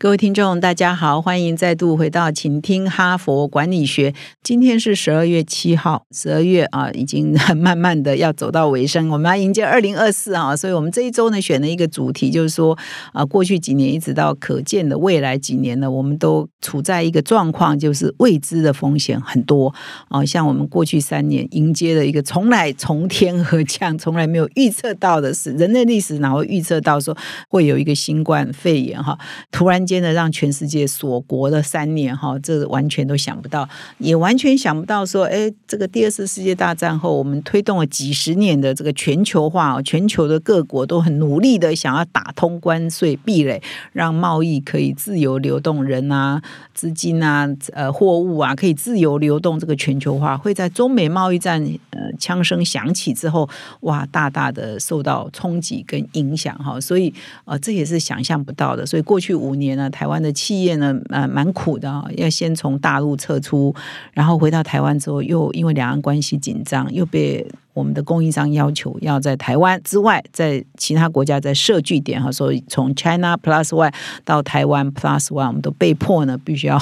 各位听众，大家好，欢迎再度回到，请听哈佛管理学。今天是十二月七号，十二月啊，已经慢慢的要走到尾声，我们要迎接二零二四啊，所以我们这一周呢，选了一个主题，就是说啊，过去几年一直到可见的未来几年呢，我们都处在一个状况，就是未知的风险很多啊。像我们过去三年迎接了一个从来从天而降、从来没有预测到的事，人类历史哪会预测到说会有一个新冠肺炎哈，突然。间的让全世界锁国的三年哈，这完全都想不到，也完全想不到说，哎，这个第二次世界大战后，我们推动了几十年的这个全球化，全球的各国都很努力的想要打通关税壁垒，让贸易可以自由流动，人啊、资金啊、呃、货物啊可以自由流动。这个全球化会在中美贸易战呃枪声响起之后，哇，大大的受到冲击跟影响哈，所以呃，这也是想象不到的。所以过去五年。那台湾的企业呢，呃，蛮苦的啊，要先从大陆撤出，然后回到台湾之后，又因为两岸关系紧张，又被我们的供应商要求要在台湾之外，在其他国家再设据点哈，所以从 China Plus One 到台湾 Plus One，我们都被迫呢，必须要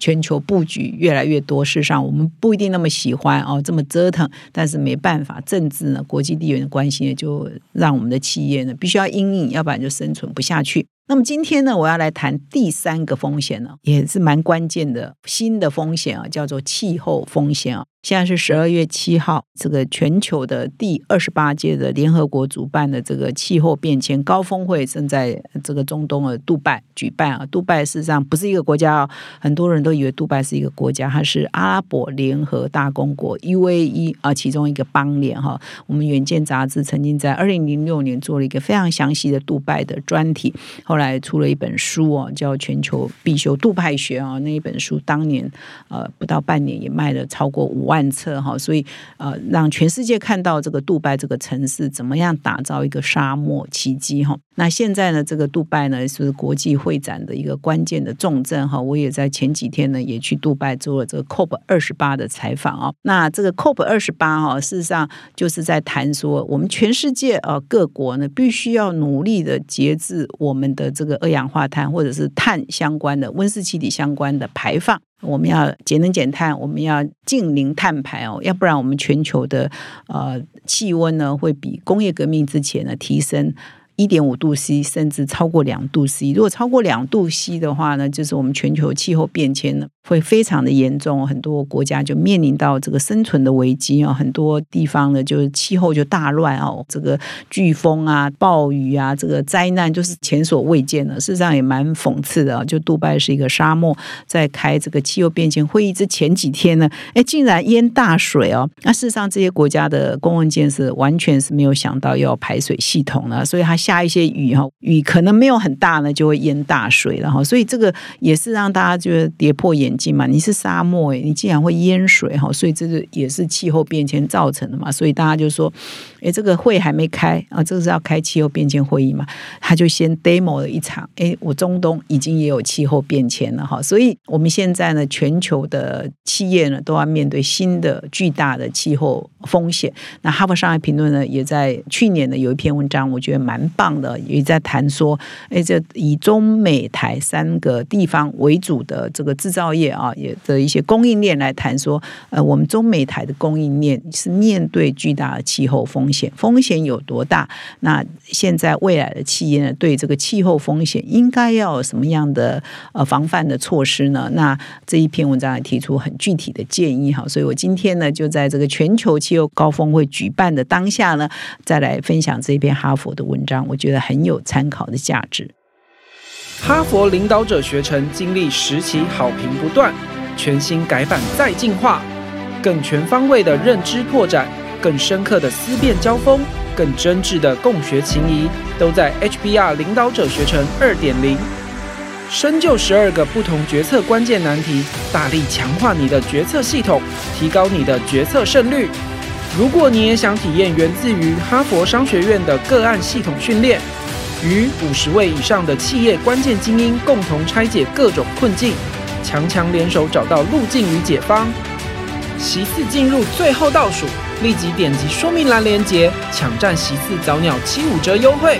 全球布局越来越多。事实上，我们不一定那么喜欢哦，这么折腾，但是没办法，政治呢，国际地缘的关系呢，就让我们的企业呢，必须要应应，要不然就生存不下去。那么今天呢，我要来谈第三个风险呢，也是蛮关键的新的风险啊，叫做气候风险啊。现在是十二月七号，这个全球的第二十八届的联合国主办的这个气候变迁高峰会正在这个中东的杜拜举办啊。杜拜事实上不是一个国家哦，很多人都以为杜拜是一个国家，它是阿拉伯联合大公国 UAE 啊其中一个邦联哈。我们远见杂志曾经在二零零六年做了一个非常详细的杜拜的专题，后来出了一本书哦，叫《全球必修杜拜学》啊。那一本书当年呃不到半年也卖了超过五。万册哈，所以呃，让全世界看到这个杜拜这个城市怎么样打造一个沙漠奇迹哈。那现在呢，这个杜拜呢是国际会展的一个关键的重镇哈。我也在前几天呢也去杜拜做了这个 COP 二十八的采访啊。那这个 COP 二十八哈，事实上就是在谈说，我们全世界啊各国呢必须要努力的节制我们的这个二氧化碳或者是碳相关的温室气体相关的排放。我们要节能减碳，我们要净零碳排哦，要不然我们全球的呃气温呢会比工业革命之前呢提升。一点五度 C，甚至超过两度 C。如果超过两度 C 的话呢，就是我们全球气候变迁了会非常的严重，很多国家就面临到这个生存的危机啊。很多地方呢就是气候就大乱哦，这个飓风啊、暴雨啊，这个灾难就是前所未见的。事实上也蛮讽刺的，就杜拜是一个沙漠，在开这个气候变迁会议之前几天呢，哎，竟然淹大水哦。那事实上这些国家的公共建设完全是没有想到要排水系统了，所以它。下一些雨哈，雨可能没有很大呢，就会淹大水了哈。所以这个也是让大家觉得跌破眼嘛。你是沙漠诶，你竟然会淹水哈，所以这个也是气候变迁造成的嘛。所以大家就说，诶，这个会还没开啊，这个是要开气候变迁会议嘛？他就先 demo 了一场，诶，我中东已经也有气候变迁了哈。所以我们现在呢，全球的企业呢都要面对新的巨大的气候风险。那哈佛商业评论呢，也在去年呢有一篇文章，我觉得蛮。棒的也在谈说，哎，这以中美台三个地方为主的这个制造业业啊，也的一些供应链来谈说，呃，我们中美台的供应链是面对巨大的气候风险，风险有多大？那现在未来的企业呢，对这个气候风险应该要有什么样的呃防范的措施呢？那这一篇文章也提出很具体的建议哈，所以我今天呢，就在这个全球气候高峰会举办的当下呢，再来分享这篇哈佛的文章。我觉得很有参考的价值。哈佛领导者学程经历十期好评不断，全新改版再进化，更全方位的认知拓展，更深刻的思辨交锋，更真挚的共学情谊，都在 HBR 领导者学程二点零。深究十二个不同决策关键难题，大力强化你的决策系统，提高你的决策胜率。如果你也想体验源自于哈佛商学院的个案系统训练，与五十位以上的企业关键精英共同拆解各种困境，强强联手找到路径与解方。席次进入最后倒数，立即点击说明栏链接，抢占席次早鸟七五折优惠。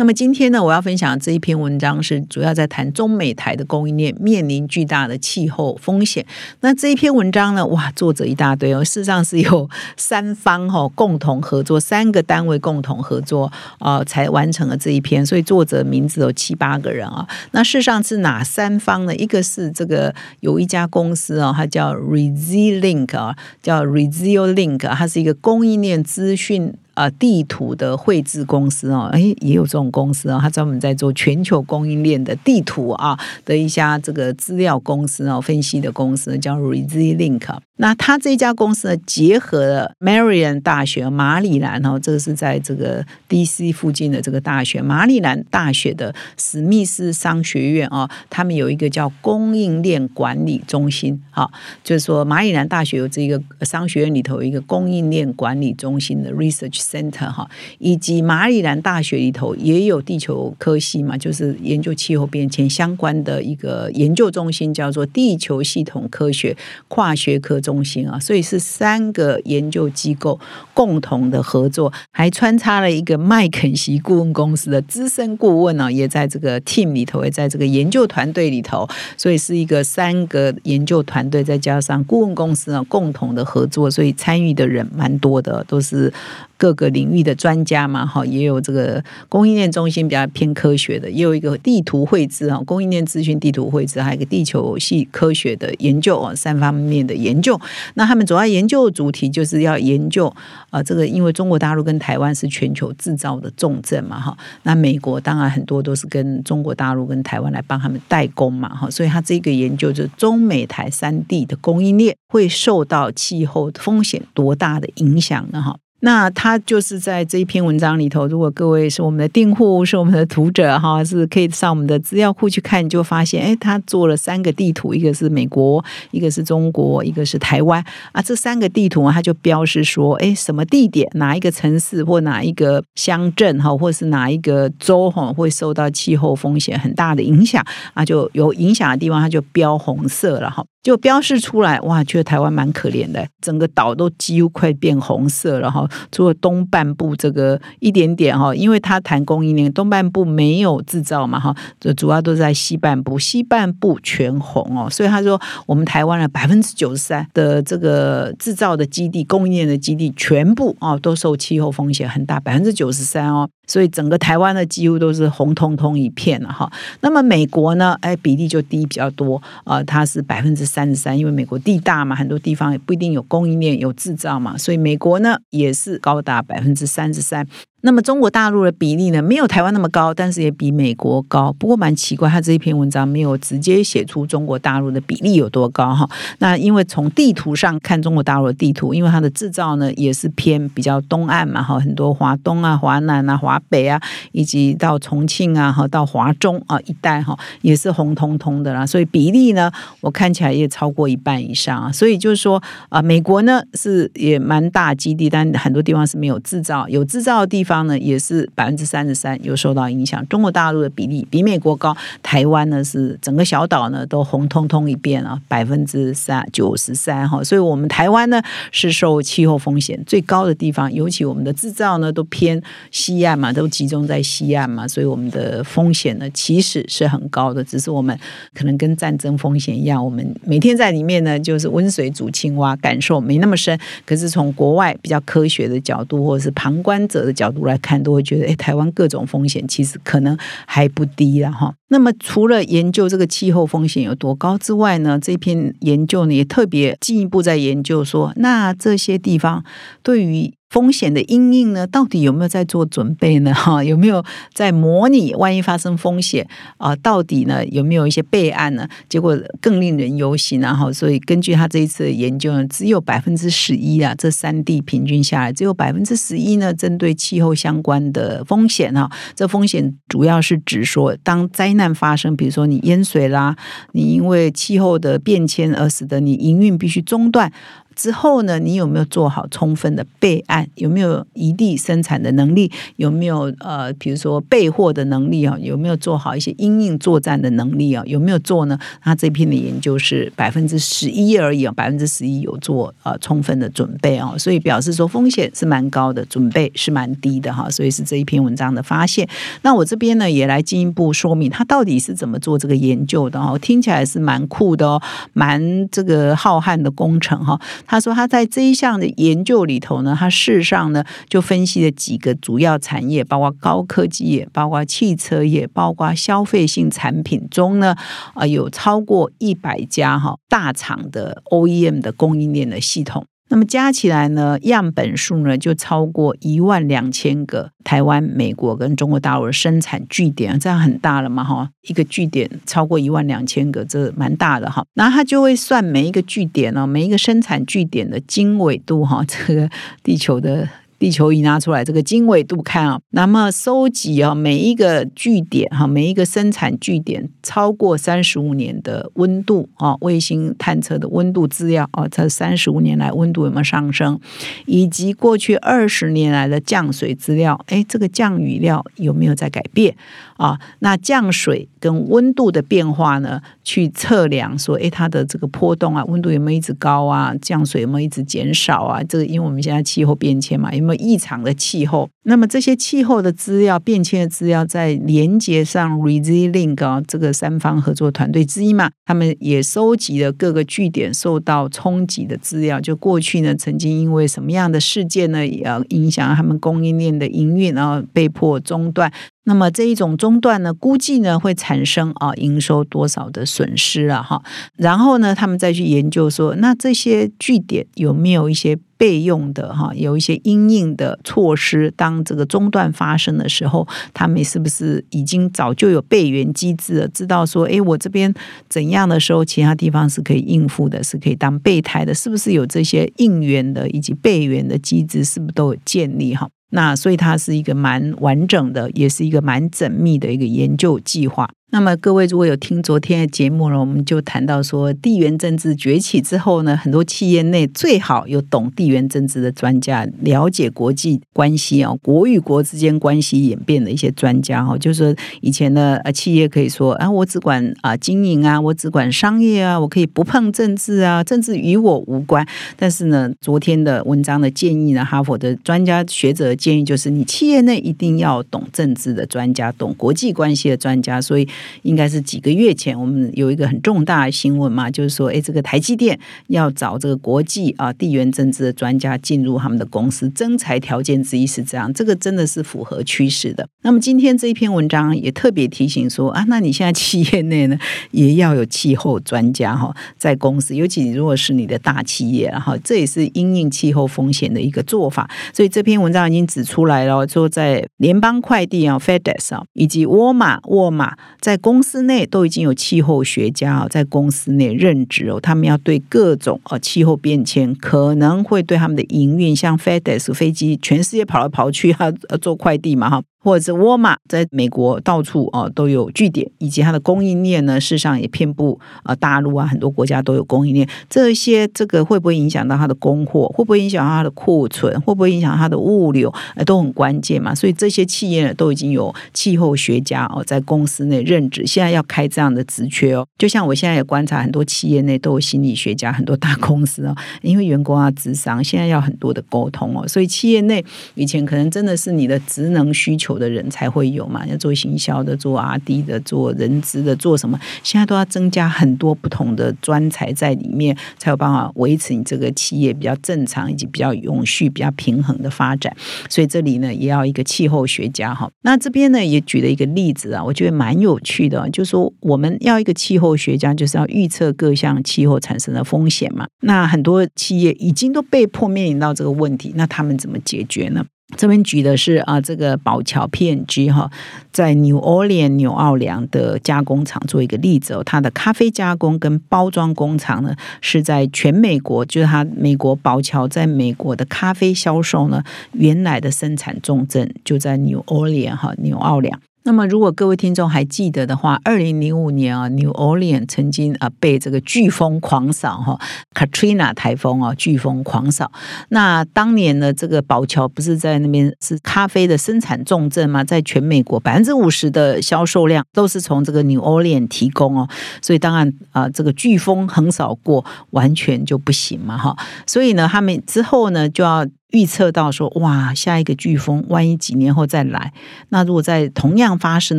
那么今天呢，我要分享这一篇文章是主要在谈中美台的供应链面临巨大的气候风险。那这一篇文章呢，哇，作者一大堆哦，事实上是有三方哈共同合作，三个单位共同合作啊，才完成了这一篇。所以作者名字有七八个人啊。那事实上是哪三方呢？一个是这个有一家公司哦，它叫 Resilink 啊，叫 Resilink，它是一个供应链资讯。啊，地图的绘制公司哦，哎，也有这种公司哦，它专门在做全球供应链的地图啊的一家这个资料公司哦，分析的公司叫 Resilink。那他这家公司呢，结合了 Marian 大学马里兰哦，这个是在这个 DC 附近的这个大学，马里兰大学的史密斯商学院哦，他们有一个叫供应链管理中心啊，就是说马里兰大学有这个商学院里头有一个供应链管理中心的 Research。Center 哈，以及马里兰大学里头也有地球科系嘛，就是研究气候变迁相关的一个研究中心，叫做地球系统科学跨学科中心啊。所以是三个研究机构共同的合作，还穿插了一个麦肯锡顾问公司的资深顾问呢，也在这个 team 里头，也在这个研究团队里头。所以是一个三个研究团队，再加上顾问公司呢共同的合作，所以参与的人蛮多的，都是。各个领域的专家嘛，哈，也有这个供应链中心比较偏科学的，也有一个地图绘制哈，供应链资讯地图绘制，还有一个地球系科学的研究哦，三方面的研究。那他们主要研究的主题就是要研究啊，这个因为中国大陆跟台湾是全球制造的重镇嘛，哈，那美国当然很多都是跟中国大陆跟台湾来帮他们代工嘛，哈，所以他这个研究就是中美台三地的供应链会受到气候风险多大的影响呢？哈。那他就是在这一篇文章里头，如果各位是我们的订户，是我们的读者哈，是可以上我们的资料库去看，就发现，哎，他做了三个地图，一个是美国，一个是中国，一个是台湾啊。这三个地图他就标示说，哎，什么地点，哪一个城市或哪一个乡镇哈，或是哪一个州哈，会受到气候风险很大的影响啊，就有影响的地方，他就标红色了哈。就标示出来，哇，觉得台湾蛮可怜的，整个岛都几乎快变红色了哈。除了东半部这个一点点哈，因为他谈供应链，东半部没有制造嘛哈，这主要都在西半部，西半部全红哦。所以他说，我们台湾的百分之九十三的这个制造的基地、供应链的基地，全部哦都受气候风险很大，百分之九十三哦。所以整个台湾呢，几乎都是红彤彤一片了哈。那么美国呢，哎，比例就低比较多啊，它是百分之三十三，因为美国地大嘛，很多地方也不一定有供应链有制造嘛，所以美国呢也是高达百分之三十三。那么中国大陆的比例呢，没有台湾那么高，但是也比美国高。不过蛮奇怪，他这一篇文章没有直接写出中国大陆的比例有多高哈。那因为从地图上看中国大陆的地图，因为它的制造呢也是偏比较东岸嘛哈，很多华东啊、华南啊、华北啊，以及到重庆啊哈，到华中啊一带哈，也是红彤彤的啦。所以比例呢，我看起来也超过一半以上啊。所以就是说啊，美国呢是也蛮大基地，但很多地方是没有制造，有制造的地方。方呢也是百分之三十三有受到影响，中国大陆的比例比美国高，台湾呢是整个小岛呢都红彤彤一遍啊，百分之三九十三哈，所以我们台湾呢是受气候风险最高的地方，尤其我们的制造呢都偏西岸嘛，都集中在西岸嘛，所以我们的风险呢其实是很高的，只是我们可能跟战争风险一样，我们每天在里面呢就是温水煮青蛙，感受没那么深，可是从国外比较科学的角度或者是旁观者的角度。来看都会觉得，哎，台湾各种风险其实可能还不低了哈。那么除了研究这个气候风险有多高之外呢，这篇研究呢也特别进一步在研究说，那这些地方对于。风险的阴影呢，到底有没有在做准备呢？哈，有没有在模拟万一发生风险啊？到底呢有没有一些备案呢？结果更令人忧心然后，所以根据他这一次的研究呢，只有百分之十一啊，这三地平均下来只有百分之十一呢，针对气候相关的风险啊。这风险主要是指说，当灾难发生，比如说你淹水啦，你因为气候的变迁而使得你营运必须中断。之后呢，你有没有做好充分的备案？有没有一地生产的能力？有没有呃，比如说备货的能力啊？有没有做好一些因应作战的能力啊？有没有做呢？那这篇的研究是百分之十一而已啊，百分之十一有做呃充分的准备啊，所以表示说风险是蛮高的，准备是蛮低的哈，所以是这一篇文章的发现。那我这边呢也来进一步说明他到底是怎么做这个研究的哦，听起来是蛮酷的哦，蛮这个浩瀚的工程哈。他说他在这一项的研究里头呢，他事实上呢就分析了几个主要产业，包括高科技业，包括汽车业，包括消费性产品中呢，啊有超过一百家哈大厂的 OEM 的供应链的系统。那么加起来呢，样本数呢就超过一万两千个台湾、美国跟中国大陆的生产据点，这样很大了嘛？哈，一个据点超过一万两千个，这蛮大的哈。然后他就会算每一个据点呢，每一个生产据点的经纬度哈，这个地球的。地球仪拿出来这个经纬度看啊，那么收集啊每一个据点哈，每一个生产据点超过三十五年的温度啊，卫星探测的温度资料啊，这三十五年来温度有没有上升，以及过去二十年来的降水资料，哎，这个降雨量有没有在改变啊？那降水跟温度的变化呢，去测量说，哎，它的这个波动啊，温度有没有一直高啊？降水有没有一直减少啊？这个因为我们现在气候变迁嘛，有。没有异常的气候，那么这些气候的资料、变迁的资料，在连接上 ResiLink 啊，这个三方合作团队之一嘛，他们也收集了各个据点受到冲击的资料。就过去呢，曾经因为什么样的事件呢，也影响他们供应链的营运，然后被迫中断。那么这一种中断呢，估计呢会产生啊营收多少的损失了哈。然后呢，他们再去研究说，那这些据点有没有一些备用的哈，有一些应应的措施，当这个中断发生的时候，他们是不是已经早就有备援机制了？知道说，哎，我这边怎样的时候，其他地方是可以应付的，是可以当备胎的，是不是有这些应援的以及备援的机制，是不是都有建立哈？那所以它是一个蛮完整的，也是一个蛮缜密的一个研究计划。那么各位如果有听昨天的节目呢，我们就谈到说，地缘政治崛起之后呢，很多企业内最好有懂地缘政治的专家，了解国际关系啊，国与国之间关系演变的一些专家哈，就是以前的呃企业可以说啊，我只管啊经营啊，我只管商业啊，我可以不碰政治啊，政治与我无关。但是呢，昨天的文章的建议呢，哈佛的专家学者建议就是，你企业内一定要懂政治的专家，懂国际关系的专家，所以。应该是几个月前，我们有一个很重大的新闻嘛，就是说，哎，这个台积电要找这个国际啊地缘政治的专家进入他们的公司，增财条件之一是这样，这个真的是符合趋势的。那么今天这一篇文章也特别提醒说啊，那你现在企业内呢也要有气候专家哈，在公司，尤其如果是你的大企业，然后这也是因应气候风险的一个做法。所以这篇文章已经指出来了，说在联邦快递啊 FedEx 啊，以及沃尔玛沃尔玛。在公司内都已经有气候学家啊，在公司内任职哦，他们要对各种呃气候变迁可能会对他们的营运，像 FedEx 飞机全世界跑来跑去啊做快递嘛哈。或者是沃尔玛在美国到处啊都有据点，以及它的供应链呢，事实上也遍布啊大陆啊很多国家都有供应链。这些这个会不会影响到它的供货？会不会影响到它的库存？会不会影响它的物流？呃，都很关键嘛。所以这些企业呢都已经有气候学家哦在公司内任职，现在要开这样的职缺哦。就像我现在也观察很多企业内都有心理学家，很多大公司哦，因为员工要智商，现在要很多的沟通哦。所以企业内以前可能真的是你的职能需求。的人才会有嘛，要做行销的，做 R D 的，做人资的，做什么？现在都要增加很多不同的专才在里面，才有办法维持你这个企业比较正常以及比较永续、比较平衡的发展。所以这里呢，也要一个气候学家哈。那这边呢，也举了一个例子啊，我觉得蛮有趣的，就是说我们要一个气候学家，就是要预测各项气候产生的风险嘛。那很多企业已经都被迫面临到这个问题，那他们怎么解决呢？这边举的是啊，这个宝桥 PNG 哈，在 New Orleans 纽奥良的加工厂做一个例子哦，它的咖啡加工跟包装工厂呢，是在全美国，就是它美国宝桥在美国的咖啡销售呢，原来的生产重镇就在 New Orleans 哈，纽奥良。那么，如果各位听众还记得的话，二零零五年啊，New Orleans 曾经啊被这个飓风狂扫哈，Katrina 台风啊，飓风狂扫。那当年呢，这个宝桥不是在那边是咖啡的生产重镇吗？在全美国百分之五十的销售量都是从这个 New Orleans 提供哦。所以当然啊，这个飓风横扫过，完全就不行嘛哈。所以呢，他们之后呢就要。预测到说哇，下一个飓风万一几年后再来，那如果在同样发生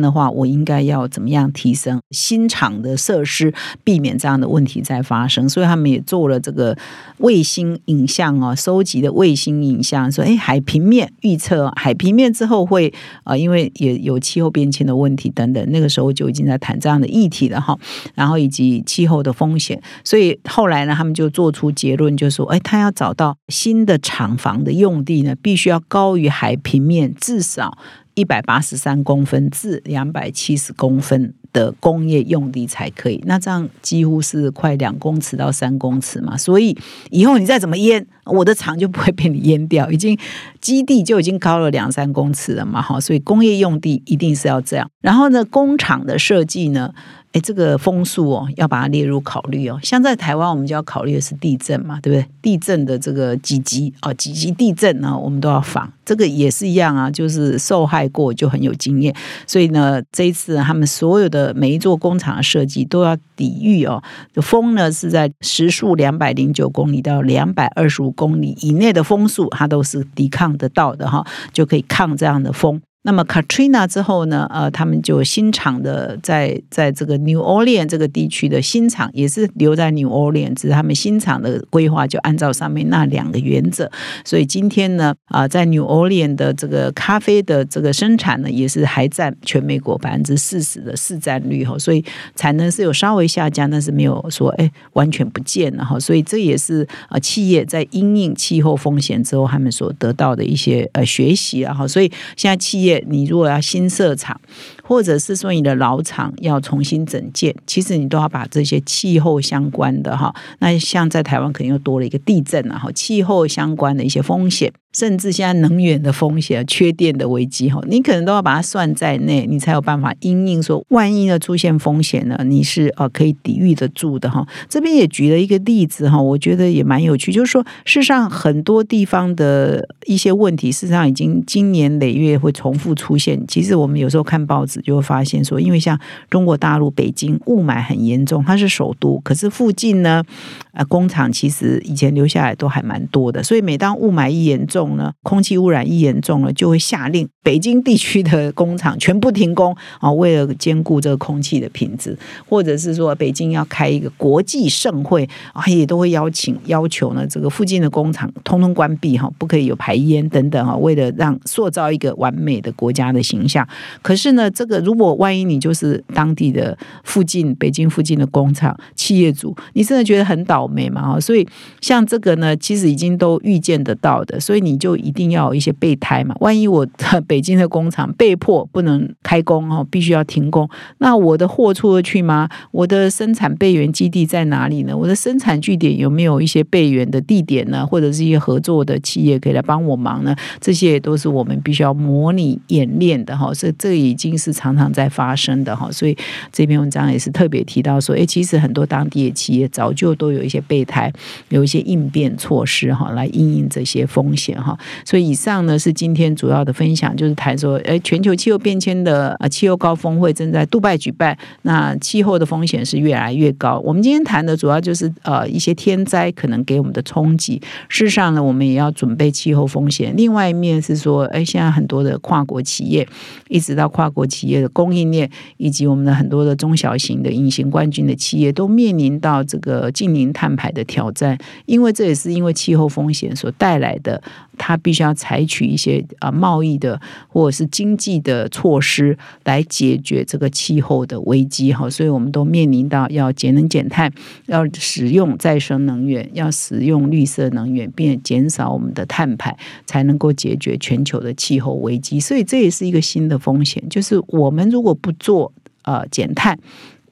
的话，我应该要怎么样提升新厂的设施，避免这样的问题再发生？所以他们也做了这个卫星影像哦，收集的卫星影像，说哎，海平面预测海平面之后会啊，因为也有气候变迁的问题等等，那个时候就已经在谈这样的议题了哈。然后以及气候的风险，所以后来呢，他们就做出结论，就说哎，他要找到新的厂房。的用地呢，必须要高于海平面至少一百八十三公分至两百七十公分的工业用地才可以。那这样几乎是快两公尺到三公尺嘛，所以以后你再怎么淹，我的厂就不会被你淹掉。已经基地就已经高了两三公尺了嘛，哈，所以工业用地一定是要这样。然后呢，工厂的设计呢？哎，这个风速哦，要把它列入考虑哦。像在台湾，我们就要考虑的是地震嘛，对不对？地震的这个几级啊，几级地震呢，我们都要防。这个也是一样啊，就是受害过就很有经验。所以呢，这一次他们所有的每一座工厂的设计都要抵御哦，风呢是在时速两百零九公里到两百二十五公里以内的风速，它都是抵抗得到的哈，就可以抗这样的风。那么 Katrina 之后呢？呃，他们就新厂的在在这个 New Orleans 这个地区的新厂也是留在 New Orleans，只是他们新厂的规划就按照上面那两个原则。所以今天呢，啊，在 New Orleans 的这个咖啡的这个生产呢，也是还占全美国百分之四十的市占率哈。所以产能是有稍微下降，但是没有说哎完全不见了哈。所以这也是呃企业在因应气候风险之后，他们所得到的一些呃学习啊哈。所以现在企业。你如果要新设厂，或者是说你的老厂要重新整建，其实你都要把这些气候相关的哈，那像在台湾可能又多了一个地震啊，哈，气候相关的一些风险。甚至现在能源的风险、缺电的危机，哈，你可能都要把它算在内，你才有办法因应说，万一呢出现风险呢，你是呃可以抵御得住的哈。这边也举了一个例子哈，我觉得也蛮有趣，就是说，事实上很多地方的一些问题，事实上已经经年累月会重复出现。其实我们有时候看报纸就会发现说，因为像中国大陆北京雾霾很严重，它是首都，可是附近呢，呃，工厂其实以前留下来都还蛮多的，所以每当雾霾一严重，重呢，空气污染一严重了，就会下令北京地区的工厂全部停工啊，为了兼顾这个空气的品质，或者是说北京要开一个国际盛会啊，也都会邀请要求呢，这个附近的工厂通通关闭哈，不可以有排烟等等哈，为了让塑造一个完美的国家的形象。可是呢，这个如果万一你就是当地的附近北京附近的工厂企业主，你真的觉得很倒霉嘛？所以像这个呢，其实已经都预见得到的，所以你。你就一定要有一些备胎嘛，万一我 北京的工厂被迫不能开工哦，必须要停工，那我的货出得去吗？我的生产备源基地在哪里呢？我的生产据点有没有一些备源的地点呢？或者是一些合作的企业可以来帮我忙呢？这些也都是我们必须要模拟演练的哈，所以这已经是常常在发生的哈。所以这篇文章也是特别提到说，哎，其实很多当地的企业早就都有一些备胎，有一些应变措施哈，来应应这些风险。哈，所以以上呢是今天主要的分享，就是谈说，哎，全球气候变迁的啊气候高峰会正在杜拜举办，那气候的风险是越来越高。我们今天谈的主要就是呃一些天灾可能给我们的冲击，事实上呢，我们也要准备气候风险。另外一面是说，哎，现在很多的跨国企业，一直到跨国企业的供应链，以及我们的很多的中小型的隐形冠军的企业，都面临到这个近零碳排的挑战，因为这也是因为气候风险所带来的。他必须要采取一些啊贸易的或者是经济的措施来解决这个气候的危机哈，所以我们都面临到要节能减碳，要使用再生能源，要使用绿色能源，并减少我们的碳排，才能够解决全球的气候危机。所以这也是一个新的风险，就是我们如果不做呃减碳。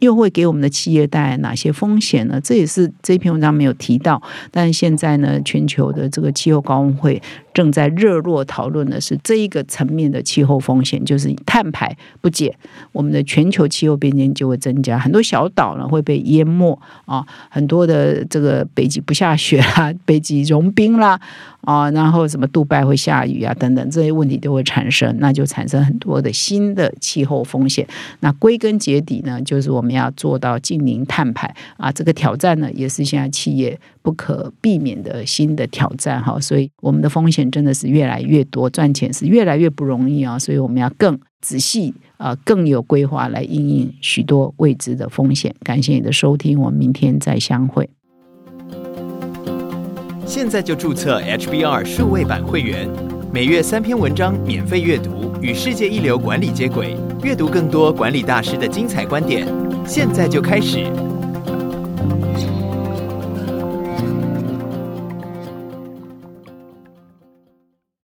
又会给我们的企业带来哪些风险呢？这也是这篇文章没有提到。但是现在呢，全球的这个气候高温会正在热络讨论的是这一个层面的气候风险，就是碳排不减，我们的全球气候变迁就会增加，很多小岛呢会被淹没啊，很多的这个北极不下雪啦，北极融冰啦啊，然后什么杜拜会下雨啊等等这些问题都会产生，那就产生很多的新的气候风险。那归根结底呢，就是我们要做到近零碳排啊，这个挑战呢也是现在企业不可避免的新的挑战哈，所以我们的风险真的是越来越多，赚钱是越来越不容易啊，所以我们要更仔细啊，更有规划来应应许多未知的风险。感谢你的收听，我们明天再相会。现在就注册 HBR 数位版会员，每月三篇文章免费阅读，与世界一流管理接轨，阅读更多管理大师的精彩观点。现在就开始。